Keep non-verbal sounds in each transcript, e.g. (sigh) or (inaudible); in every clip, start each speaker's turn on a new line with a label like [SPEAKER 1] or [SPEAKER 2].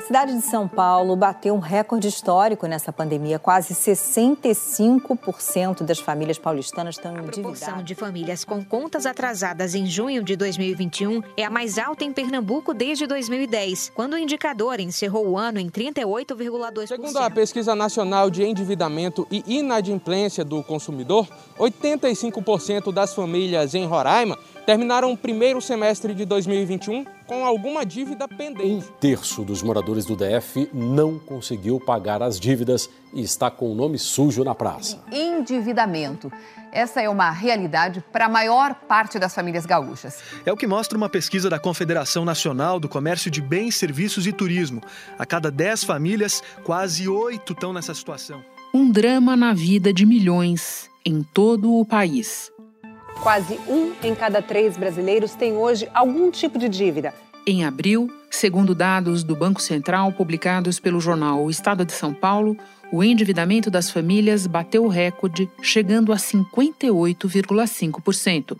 [SPEAKER 1] A cidade de São Paulo bateu um recorde histórico nessa pandemia. Quase 65% das famílias paulistanas estão endividadas.
[SPEAKER 2] A proporção de famílias com contas atrasadas em junho de 2021 é a mais alta em Pernambuco desde 2010, quando o indicador encerrou o ano em 38,2%.
[SPEAKER 3] Segundo a Pesquisa Nacional de Endividamento e Inadimplência do Consumidor, 85% das famílias em Roraima terminaram o primeiro semestre de 2021 com alguma dívida pendente.
[SPEAKER 4] Um terço dos moradores do DF não conseguiu pagar as dívidas e está com o nome sujo na praça.
[SPEAKER 5] Endividamento. Essa é uma realidade para a maior parte das famílias gaúchas.
[SPEAKER 6] É o que mostra uma pesquisa da Confederação Nacional do Comércio de Bens, Serviços e Turismo. A cada 10 famílias, quase 8 estão nessa situação.
[SPEAKER 7] Um drama na vida de milhões em todo o país.
[SPEAKER 1] Quase um em cada três brasileiros tem hoje algum tipo de dívida.
[SPEAKER 7] Em abril, segundo dados do Banco Central publicados pelo jornal O Estado de São Paulo, o endividamento das famílias bateu o recorde, chegando a 58,5%.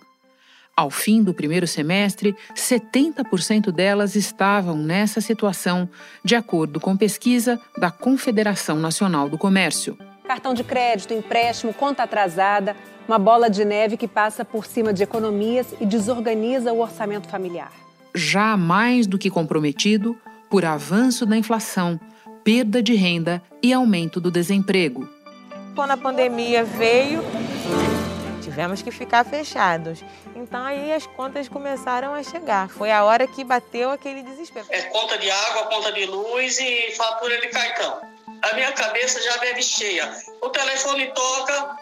[SPEAKER 7] Ao fim do primeiro semestre, 70% delas estavam nessa situação, de acordo com pesquisa da Confederação Nacional do Comércio.
[SPEAKER 1] Cartão de crédito, empréstimo, conta atrasada, uma bola de neve que passa por cima de economias e desorganiza o orçamento familiar.
[SPEAKER 7] Já mais do que comprometido por avanço da inflação, perda de renda e aumento do desemprego.
[SPEAKER 8] Quando a pandemia veio, tivemos que ficar fechados. Então aí as contas começaram a chegar. Foi a hora que bateu aquele desespero.
[SPEAKER 9] É conta de água, conta de luz e fatura de cartão. A minha cabeça já deve cheia. O telefone toca,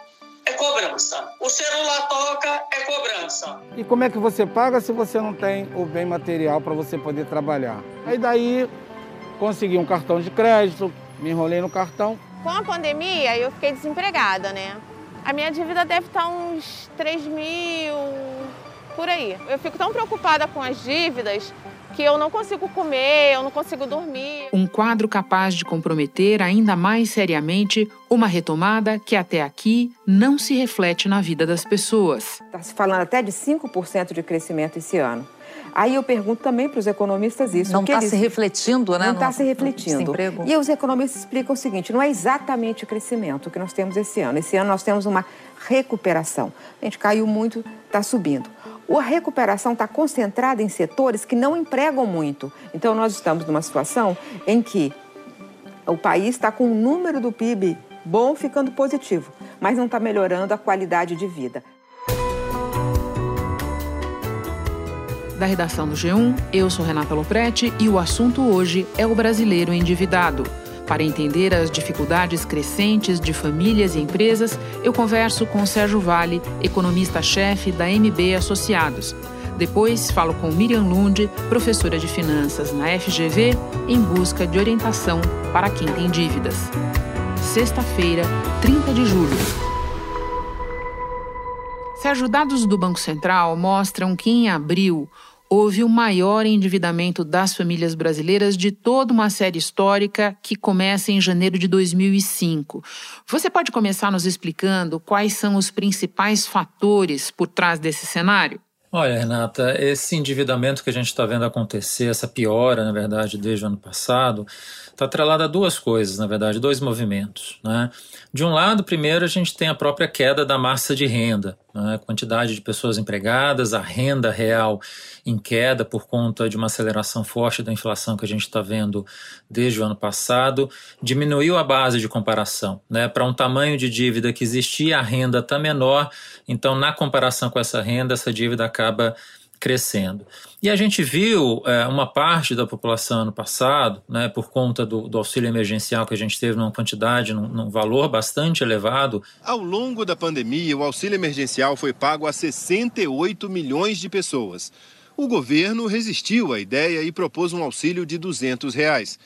[SPEAKER 9] é cobrança. O celular toca, é cobrança.
[SPEAKER 10] E como é que você paga se você não tem o bem material para você poder trabalhar? Aí daí consegui um cartão de crédito, me enrolei no cartão.
[SPEAKER 8] Com a pandemia, eu fiquei desempregada, né? A minha dívida deve estar uns 3 mil, por aí. Eu fico tão preocupada com as dívidas que eu não consigo comer, eu não consigo dormir.
[SPEAKER 7] Um quadro capaz de comprometer ainda mais seriamente uma retomada que até aqui não se reflete na vida das pessoas.
[SPEAKER 11] Está se falando até de 5% de crescimento esse ano. Aí eu pergunto também para os economistas isso.
[SPEAKER 1] Não está se refletindo, né?
[SPEAKER 11] Não está se refletindo. E os economistas explicam o seguinte: não é exatamente o crescimento que nós temos esse ano. Esse ano nós temos uma recuperação. A gente caiu muito, está subindo. A recuperação está concentrada em setores que não empregam muito. Então, nós estamos numa situação em que o país está com o número do PIB bom ficando positivo, mas não está melhorando a qualidade de vida.
[SPEAKER 7] Da redação do G1, eu sou Renata Loprete e o assunto hoje é o brasileiro endividado. Para entender as dificuldades crescentes de famílias e empresas, eu converso com Sérgio Vale, economista-chefe da MB Associados. Depois, falo com Miriam Lund, professora de finanças na FGV, em busca de orientação para quem tem dívidas. Sexta-feira, 30 de julho. Sérgio, dados do Banco Central mostram que em abril houve o maior endividamento das famílias brasileiras de toda uma série histórica que começa em janeiro de 2005. Você pode começar nos explicando quais são os principais fatores por trás desse cenário?
[SPEAKER 12] Olha, Renata, esse endividamento que a gente está vendo acontecer, essa piora, na verdade, desde o ano passado, está atrelado a duas coisas, na verdade, dois movimentos. Né? De um lado, primeiro, a gente tem a própria queda da massa de renda? A quantidade de pessoas empregadas, a renda real em queda por conta de uma aceleração forte da inflação que a gente está vendo desde o ano passado, diminuiu a base de comparação. Né? Para um tamanho de dívida que existia, a renda está menor, então, na comparação com essa renda, essa dívida acaba crescendo. E a gente viu é, uma parte da população ano passado, né, por conta do, do, auxílio emergencial que a gente teve numa quantidade, num, num, valor bastante elevado.
[SPEAKER 13] Ao longo da pandemia, o auxílio emergencial foi pago a 68 milhões de pessoas. O governo resistiu à ideia e propôs um auxílio de 200 reais.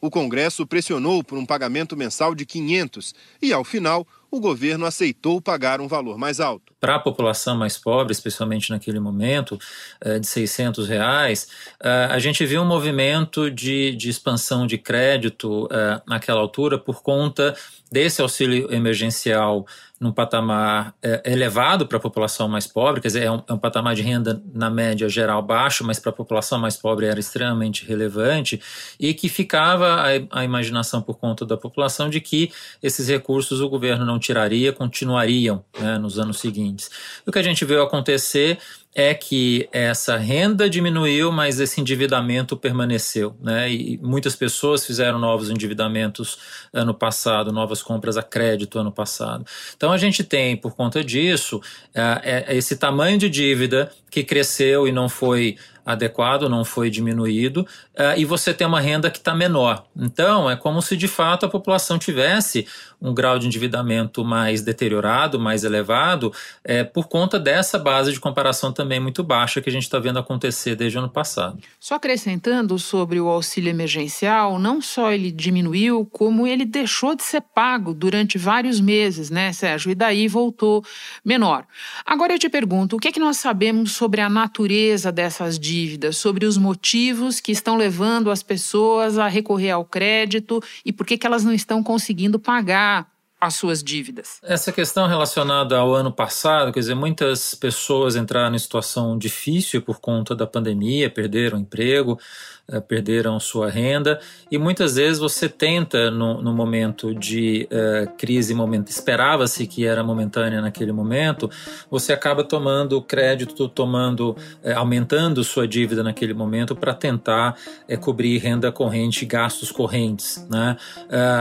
[SPEAKER 13] O Congresso pressionou por um pagamento mensal de 500 e, ao final, o governo aceitou pagar um valor mais alto.
[SPEAKER 12] Para a população mais pobre, especialmente naquele momento, eh, de 600 reais, eh, a gente viu um movimento de, de expansão de crédito eh, naquela altura por conta desse auxílio emergencial num patamar é, elevado para a população mais pobre, quer dizer, é um, é um, patamar de renda na média geral baixo, mas para a população mais pobre era extremamente relevante, e que ficava a, a, imaginação por conta da população de que esses recursos o governo não tiraria, continuariam né, nos anos seguintes. O que a gente viu acontecer é que essa renda diminuiu, mas esse endividamento permaneceu, né? E muitas pessoas fizeram novos endividamentos ano passado, novas compras a crédito ano passado. Então a gente tem, por conta disso, é, é esse tamanho de dívida que cresceu e não foi adequado, não foi diminuído, uh, e você tem uma renda que está menor. Então, é como se de fato a população tivesse um grau de endividamento mais deteriorado, mais elevado, é, por conta dessa base de comparação também muito baixa que a gente está vendo acontecer desde o ano passado.
[SPEAKER 7] Só acrescentando sobre o auxílio emergencial, não só ele diminuiu, como ele deixou de ser pago durante vários meses, né, Sérgio? E daí voltou menor. Agora eu te pergunto, o que é que nós sabemos sobre a natureza dessas dívidas, sobre os motivos que estão levando as pessoas a recorrer ao crédito e por que, que elas não estão conseguindo pagar as suas dívidas.
[SPEAKER 12] Essa questão relacionada ao ano passado, quer dizer, muitas pessoas entraram em situação difícil por conta da pandemia, perderam emprego, eh, perderam sua renda. E muitas vezes você tenta no, no momento de uh, crise momento esperava-se que era momentânea naquele momento você acaba tomando crédito tomando uh, aumentando sua dívida naquele momento para tentar uh, cobrir renda corrente gastos correntes né?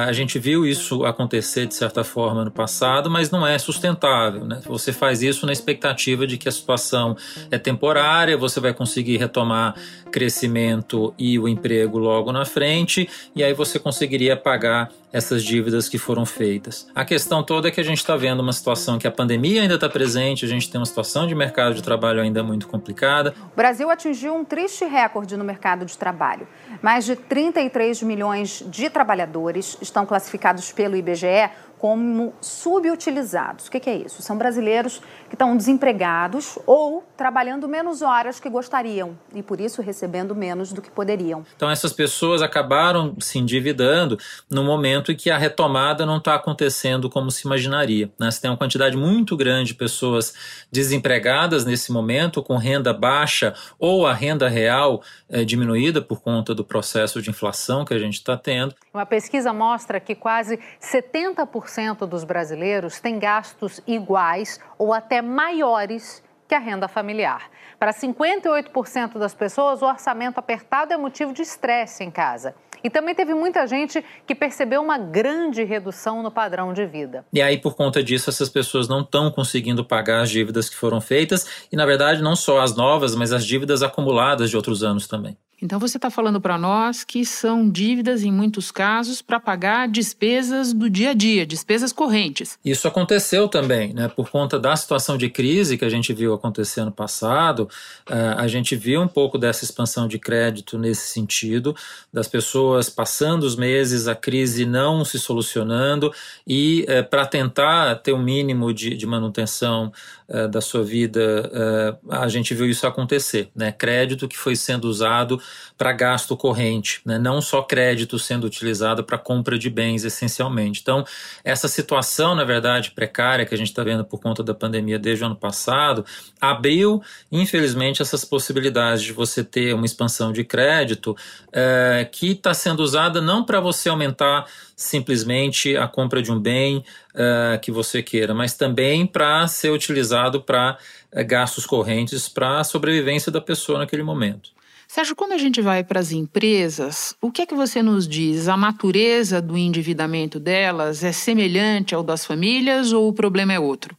[SPEAKER 12] A gente viu isso acontecer de certa forma no passado mas não é sustentável né? Você faz isso na expectativa de que a situação é temporária você vai conseguir retomar crescimento e o emprego logo na frente, e aí você conseguiria pagar essas dívidas que foram feitas. A questão toda é que a gente está vendo uma situação que a pandemia ainda está presente, a gente tem uma situação de mercado de trabalho ainda muito complicada.
[SPEAKER 14] O Brasil atingiu um triste recorde no mercado de trabalho. Mais de 33 milhões de trabalhadores estão classificados pelo IBGE como subutilizados. O que, é isso? São brasileiros que estão desempregados ou trabalhando menos horas que gostariam e, por isso, recebendo menos do que poderiam.
[SPEAKER 12] Então, essas pessoas acabaram se endividando no momento em que a retomada não está acontecendo como se imaginaria. Né? Você tem uma quantidade muito grande de pessoas desempregadas nesse momento, com renda baixa ou a renda real é, diminuída por conta do processo de inflação que a gente está tendo.
[SPEAKER 1] Uma pesquisa mostra que quase 70% 40% dos brasileiros têm gastos iguais ou até maiores que a renda familiar. Para 58% das pessoas, o orçamento apertado é motivo de estresse em casa. E também teve muita gente que percebeu uma grande redução no padrão de vida.
[SPEAKER 12] E aí, por conta disso, essas pessoas não estão conseguindo pagar as dívidas que foram feitas, e na verdade, não só as novas, mas as dívidas acumuladas de outros anos também.
[SPEAKER 7] Então você está falando para nós que são dívidas, em muitos casos, para pagar despesas do dia a dia, despesas correntes.
[SPEAKER 12] Isso aconteceu também, né? Por conta da situação de crise que a gente viu acontecer ano passado, uh, a gente viu um pouco dessa expansão de crédito nesse sentido, das pessoas passando os meses, a crise não se solucionando e uh, para tentar ter um mínimo de, de manutenção uh, da sua vida, a gente viu isso acontecer, né? Crédito que foi sendo usado para gasto corrente, né? não só crédito sendo utilizado para compra de bens essencialmente. Então, essa situação, na verdade, precária que a gente está vendo por conta da pandemia desde o ano passado, abriu, infelizmente, essas possibilidades de você ter uma expansão de crédito é, que está sendo usada não para você aumentar simplesmente a compra de um bem uh, que você queira, mas também para ser utilizado para uh, gastos correntes para a sobrevivência da pessoa naquele momento.
[SPEAKER 7] Sérgio, quando a gente vai para as empresas, o que é que você nos diz? A natureza do endividamento delas é semelhante ao das famílias ou o problema é outro?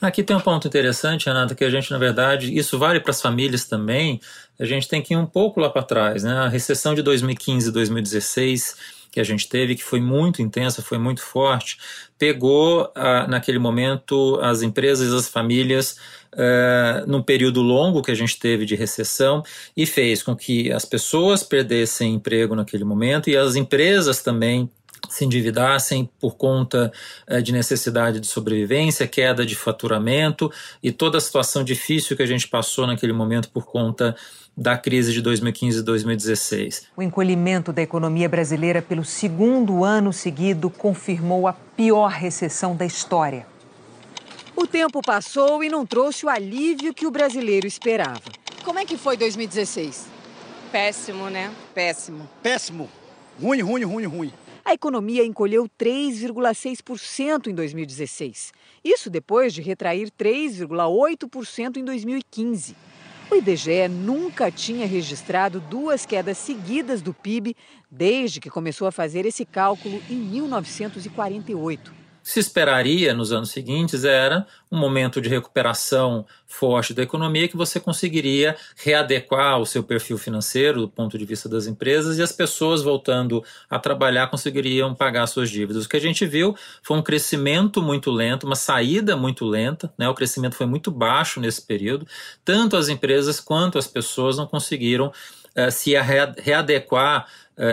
[SPEAKER 12] Aqui tem um ponto interessante, Renata, que a gente, na verdade, isso vale para as famílias também. A gente tem que ir um pouco lá para trás, né? A recessão de 2015 e 2016 que a gente teve, que foi muito intensa, foi muito forte, pegou ah, naquele momento as empresas as famílias uh, num período longo que a gente teve de recessão e fez com que as pessoas perdessem emprego naquele momento e as empresas também se endividassem por conta uh, de necessidade de sobrevivência, queda de faturamento e toda a situação difícil que a gente passou naquele momento por conta da crise de 2015 e 2016.
[SPEAKER 15] O encolhimento da economia brasileira pelo segundo ano seguido confirmou a pior recessão da história. O tempo passou e não trouxe o alívio que o brasileiro esperava. Como é que foi 2016?
[SPEAKER 16] Péssimo, né?
[SPEAKER 15] Péssimo.
[SPEAKER 17] Péssimo. Ruim, ruim, ruim, ruim.
[SPEAKER 15] A economia encolheu 3,6% em 2016. Isso depois de retrair 3,8% em 2015. O IBGE nunca tinha registrado duas quedas seguidas do PIB desde que começou a fazer esse cálculo em 1948
[SPEAKER 12] se esperaria nos anos seguintes era um momento de recuperação forte da economia que você conseguiria readequar o seu perfil financeiro do ponto de vista das empresas e as pessoas voltando a trabalhar conseguiriam pagar suas dívidas. O que a gente viu foi um crescimento muito lento, uma saída muito lenta, né? o crescimento foi muito baixo nesse período, tanto as empresas quanto as pessoas não conseguiram uh, se readequar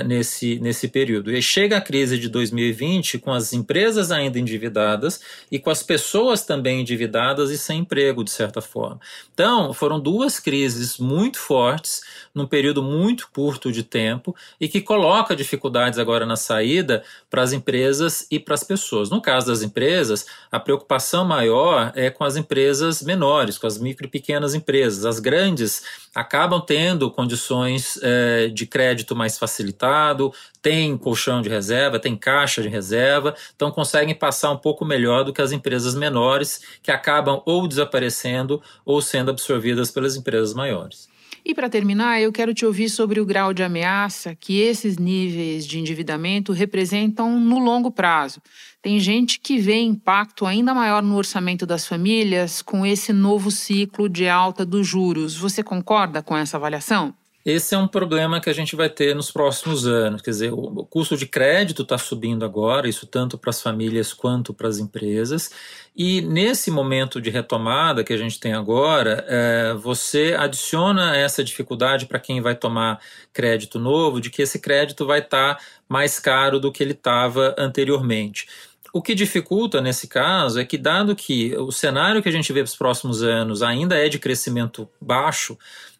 [SPEAKER 12] nesse, nesse período. E chega a crise de 2020 com as empresas ainda endividadas e com as pessoas também endividadas e sem emprego, de certa forma. Então, foram duas crises muito fortes num período muito curto de tempo e que coloca dificuldades agora na saída para as empresas e para as pessoas. No caso das empresas, a preocupação maior é com as empresas menores, com as micro e pequenas empresas. As grandes acabam tendo condições eh, de crédito mais facilitado, tem colchão de reserva, tem caixa de reserva, então conseguem passar um pouco melhor do que as empresas menores, que acabam ou desaparecendo ou sendo absorvidas pelas empresas maiores.
[SPEAKER 7] E para terminar, eu quero te ouvir sobre o grau de ameaça que esses níveis de endividamento representam no longo prazo. Tem gente que vê impacto ainda maior no orçamento das famílias com esse novo ciclo de alta dos juros. Você concorda com essa avaliação?
[SPEAKER 12] Esse é um problema que a gente vai ter nos próximos anos. Quer dizer, o custo de crédito está subindo agora, isso tanto para as famílias quanto para as empresas. E nesse momento de retomada que a gente tem agora, é, você adiciona essa dificuldade para quem vai tomar crédito novo, de que esse crédito vai estar tá mais caro do que ele estava anteriormente. O que dificulta nesse caso é que, dado que o cenário que a gente vê para os próximos anos ainda é de crescimento baixo,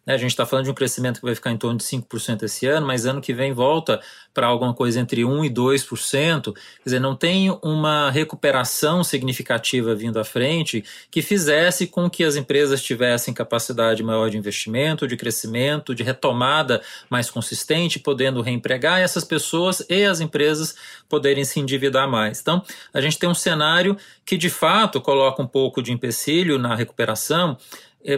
[SPEAKER 12] né? A gente está falando de um crescimento que vai ficar em torno de 5% esse ano, mas ano que vem volta para alguma coisa entre 1% e 2%. Quer dizer, não tem uma recuperação significativa vindo à frente que fizesse com que as empresas tivessem capacidade maior de investimento, de crescimento, de retomada mais consistente, podendo reempregar essas pessoas e as empresas poderem se endividar mais. Então, a gente tem um cenário que de fato coloca um pouco de empecilho na recuperação,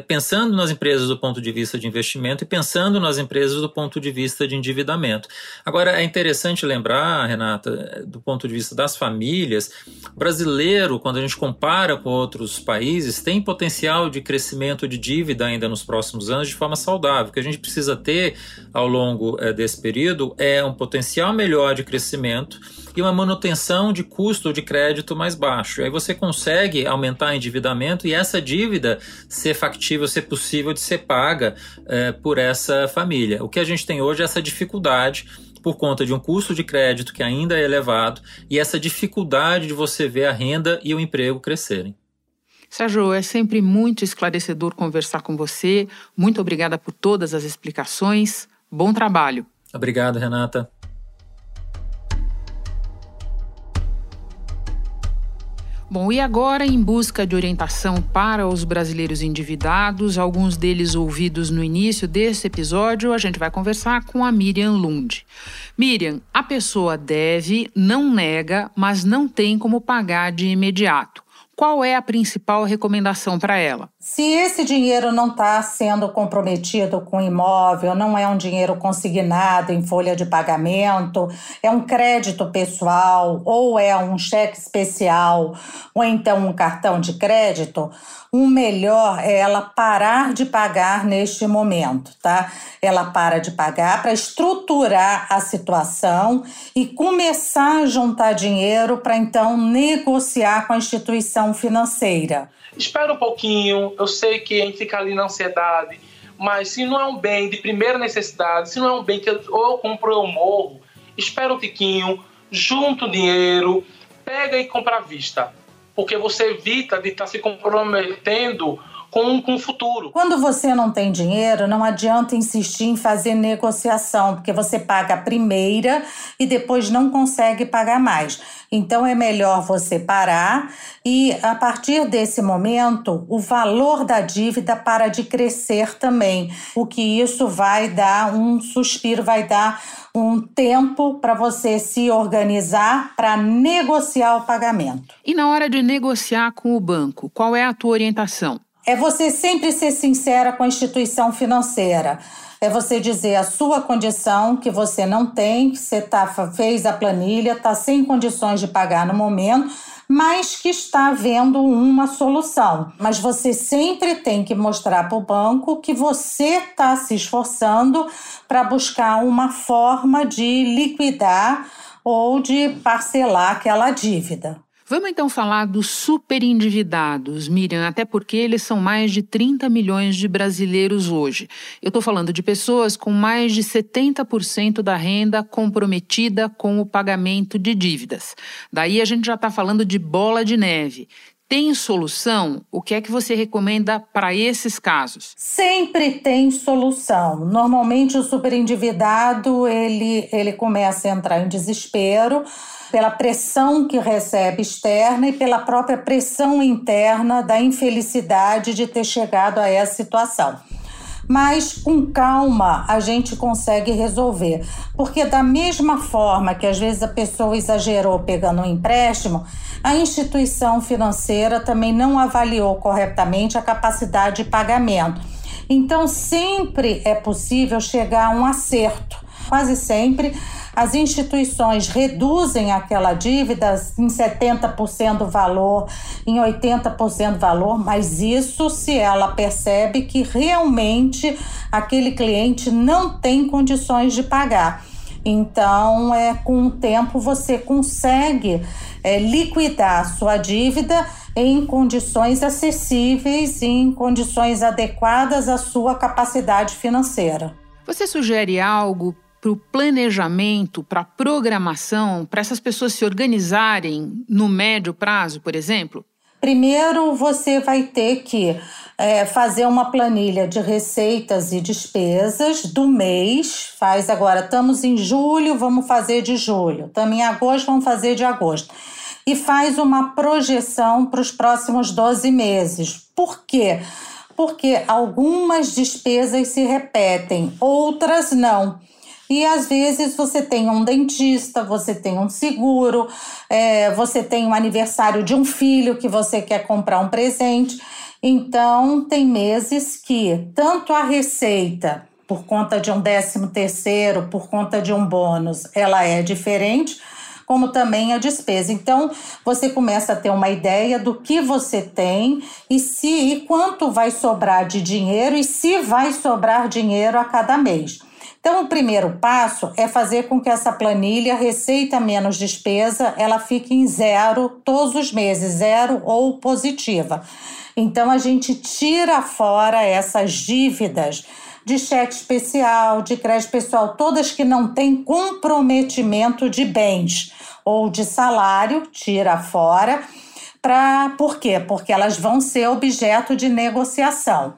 [SPEAKER 12] pensando nas empresas do ponto de vista de investimento e pensando nas empresas do ponto de vista de endividamento. Agora, é interessante lembrar, Renata, do ponto de vista das famílias, brasileiro, quando a gente compara com outros países, tem potencial de crescimento de dívida ainda nos próximos anos de forma saudável. O que a gente precisa ter ao longo é, desse período é um potencial melhor de crescimento e uma manutenção de custo de crédito mais baixo. Aí você consegue aumentar o endividamento e essa dívida ser factível, ser possível de ser paga é, por essa família. O que a gente tem hoje é essa dificuldade por conta de um custo de crédito que ainda é elevado e essa dificuldade de você ver a renda e o emprego crescerem.
[SPEAKER 7] Sérgio, é sempre muito esclarecedor conversar com você. Muito obrigada por todas as explicações. Bom trabalho.
[SPEAKER 12] Obrigado, Renata.
[SPEAKER 7] Bom, e agora, em busca de orientação para os brasileiros endividados, alguns deles ouvidos no início desse episódio, a gente vai conversar com a Miriam Lund. Miriam, a pessoa deve, não nega, mas não tem como pagar de imediato. Qual é a principal recomendação para ela?
[SPEAKER 18] Se esse dinheiro não está sendo comprometido com imóvel, não é um dinheiro consignado em folha de pagamento, é um crédito pessoal, ou é um cheque especial, ou então um cartão de crédito, o melhor é ela parar de pagar neste momento, tá? Ela para de pagar para estruturar a situação e começar a juntar dinheiro para então negociar com a instituição financeira
[SPEAKER 19] espera um pouquinho, eu sei que a gente fica ali na ansiedade, mas se não é um bem de primeira necessidade, se não é um bem que eu, ou eu compro ou eu morro, espera um tiquinho, junta o dinheiro, pega e compra à vista. Porque você evita de estar tá se comprometendo com, com o futuro.
[SPEAKER 18] Quando você não tem dinheiro, não adianta insistir em fazer negociação, porque você paga a primeira e depois não consegue pagar mais. Então é melhor você parar e a partir desse momento o valor da dívida para de crescer também, o que isso vai dar um suspiro, vai dar um tempo para você se organizar para negociar o pagamento.
[SPEAKER 7] E na hora de negociar com o banco, qual é a tua orientação?
[SPEAKER 18] É você sempre ser sincera com a instituição financeira. É você dizer a sua condição que você não tem, que você tá, fez a planilha, está sem condições de pagar no momento, mas que está havendo uma solução. Mas você sempre tem que mostrar para o banco que você está se esforçando para buscar uma forma de liquidar ou de parcelar aquela dívida.
[SPEAKER 7] Vamos então falar dos superendividados, Miriam, até porque eles são mais de 30 milhões de brasileiros hoje. Eu estou falando de pessoas com mais de 70% da renda comprometida com o pagamento de dívidas. Daí a gente já está falando de bola de neve. Tem solução? O que é que você recomenda para esses casos?
[SPEAKER 18] Sempre tem solução. Normalmente o superendividado ele, ele começa a entrar em desespero pela pressão que recebe externa e pela própria pressão interna da infelicidade de ter chegado a essa situação. Mas com calma a gente consegue resolver, porque da mesma forma que às vezes a pessoa exagerou pegando um empréstimo, a instituição financeira também não avaliou corretamente a capacidade de pagamento. Então sempre é possível chegar a um acerto. Quase sempre as instituições reduzem aquela dívida em 70% do valor, em 80% do valor, mas isso se ela percebe que realmente aquele cliente não tem condições de pagar. Então, é com o tempo você consegue é, liquidar sua dívida em condições acessíveis, em condições adequadas à sua capacidade financeira.
[SPEAKER 7] Você sugere algo para o planejamento, para a programação, para essas pessoas se organizarem no médio prazo, por exemplo?
[SPEAKER 18] Primeiro, você vai ter que é, fazer uma planilha de receitas e despesas do mês. Faz agora, estamos em julho, vamos fazer de julho. Estamos em agosto, vamos fazer de agosto. E faz uma projeção para os próximos 12 meses. Por quê? Porque algumas despesas se repetem, outras não. E às vezes você tem um dentista, você tem um seguro, é, você tem um aniversário de um filho que você quer comprar um presente. Então, tem meses que tanto a receita, por conta de um décimo terceiro, por conta de um bônus, ela é diferente, como também a despesa. Então, você começa a ter uma ideia do que você tem e se e quanto vai sobrar de dinheiro e se vai sobrar dinheiro a cada mês. Então, o primeiro passo é fazer com que essa planilha, receita menos despesa, ela fique em zero todos os meses, zero ou positiva. Então, a gente tira fora essas dívidas de cheque especial, de crédito pessoal, todas que não têm comprometimento de bens ou de salário, tira fora. Pra, por quê? Porque elas vão ser objeto de negociação.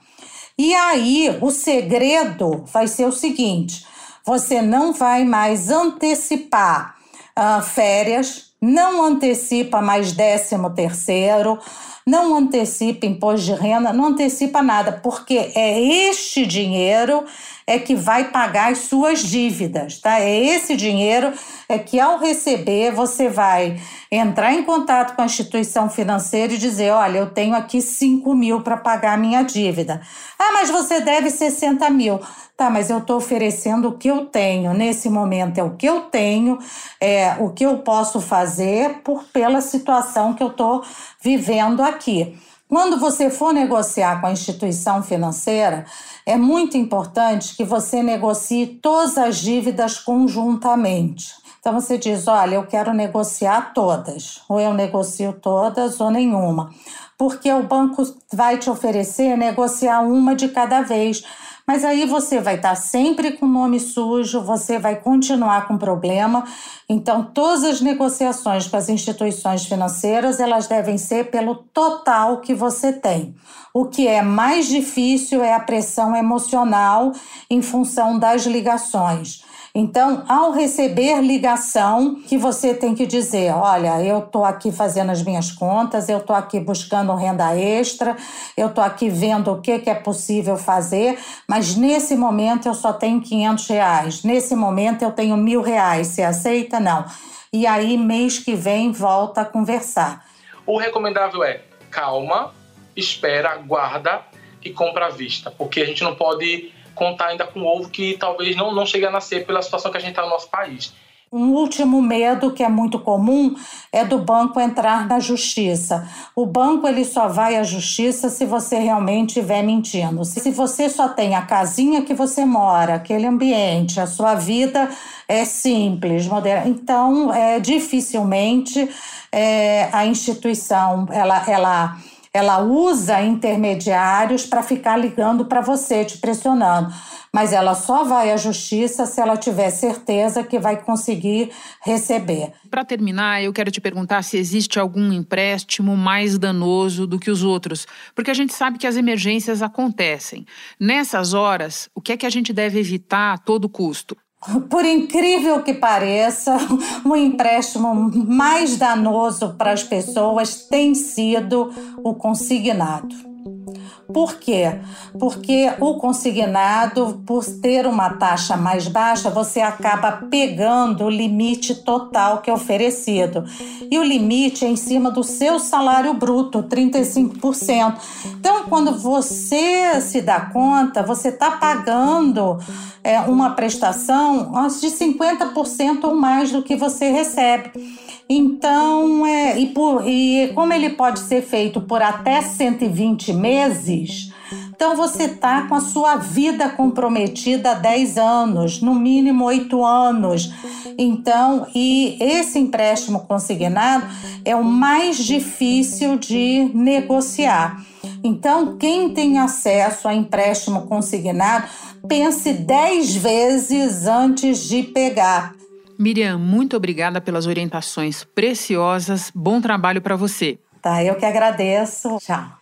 [SPEAKER 18] E aí, o segredo vai ser o seguinte: você não vai mais antecipar uh, férias, não antecipa mais décimo terceiro, não antecipa imposto de renda, não antecipa nada, porque é este dinheiro é que vai pagar as suas dívidas, tá? É esse dinheiro é que ao receber você vai entrar em contato com a instituição financeira e dizer, olha, eu tenho aqui 5 mil para pagar a minha dívida. Ah, mas você deve 60 mil. Tá, mas eu estou oferecendo o que eu tenho. Nesse momento é o que eu tenho, é o que eu posso fazer por pela situação que eu estou vivendo aqui. Quando você for negociar com a instituição financeira, é muito importante que você negocie todas as dívidas conjuntamente. Então você diz: olha, eu quero negociar todas, ou eu negocio todas ou nenhuma. porque o banco vai te oferecer negociar uma de cada vez. Mas aí você vai estar sempre com o nome sujo, você vai continuar com problema. Então, todas as negociações com as instituições financeiras, elas devem ser pelo total que você tem. O que é mais difícil é a pressão emocional em função das ligações. Então, ao receber ligação, que você tem que dizer: olha, eu estou aqui fazendo as minhas contas, eu estou aqui buscando renda extra, eu estou aqui vendo o que, que é possível fazer, mas nesse momento eu só tenho 500 reais, nesse momento eu tenho mil reais, você aceita? Não. E aí, mês que vem, volta a conversar.
[SPEAKER 19] O recomendável é calma, espera, guarda e compra à vista, porque a gente não pode contar ainda com ovo que talvez não, não chegue a nascer pela situação que a gente está no nosso país.
[SPEAKER 18] Um último medo que é muito comum é do banco entrar na justiça. O banco ele só vai à justiça se você realmente estiver mentindo. Se você só tem a casinha que você mora, aquele ambiente, a sua vida é simples, moderna, então é, dificilmente é, a instituição ela, ela ela usa intermediários para ficar ligando para você, te pressionando. Mas ela só vai à justiça se ela tiver certeza que vai conseguir receber.
[SPEAKER 7] Para terminar, eu quero te perguntar se existe algum empréstimo mais danoso do que os outros, porque a gente sabe que as emergências acontecem. Nessas horas, o que é que a gente deve evitar a todo custo?
[SPEAKER 18] Por incrível que pareça, o (laughs) empréstimo mais danoso para as pessoas tem sido o consignado. Por quê? Porque o consignado, por ter uma taxa mais baixa, você acaba pegando o limite total que é oferecido. E o limite é em cima do seu salário bruto, 35%. Então, quando você se dá conta, você está pagando é, uma prestação de 50% ou mais do que você recebe. Então, é, e, por, e como ele pode ser feito por até 120 meses, então você está com a sua vida comprometida há 10 anos, no mínimo 8 anos. Então, e esse empréstimo consignado é o mais difícil de negociar. Então, quem tem acesso a empréstimo consignado, pense 10 vezes antes de pegar
[SPEAKER 7] Miriam, muito obrigada pelas orientações preciosas. Bom trabalho para você.
[SPEAKER 18] Tá, eu que agradeço. Tchau.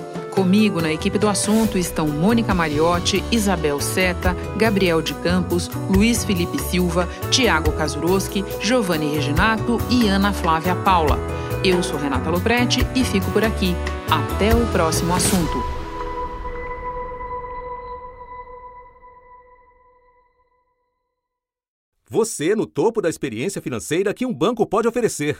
[SPEAKER 7] Comigo na equipe do assunto estão Mônica Mariotti, Isabel Seta, Gabriel de Campos, Luiz Felipe Silva, Tiago Kazuroski, Giovanni Reginato e Ana Flávia Paula. Eu sou Renata Loprete e fico por aqui. Até o próximo assunto.
[SPEAKER 20] Você no topo da experiência financeira que um banco pode oferecer.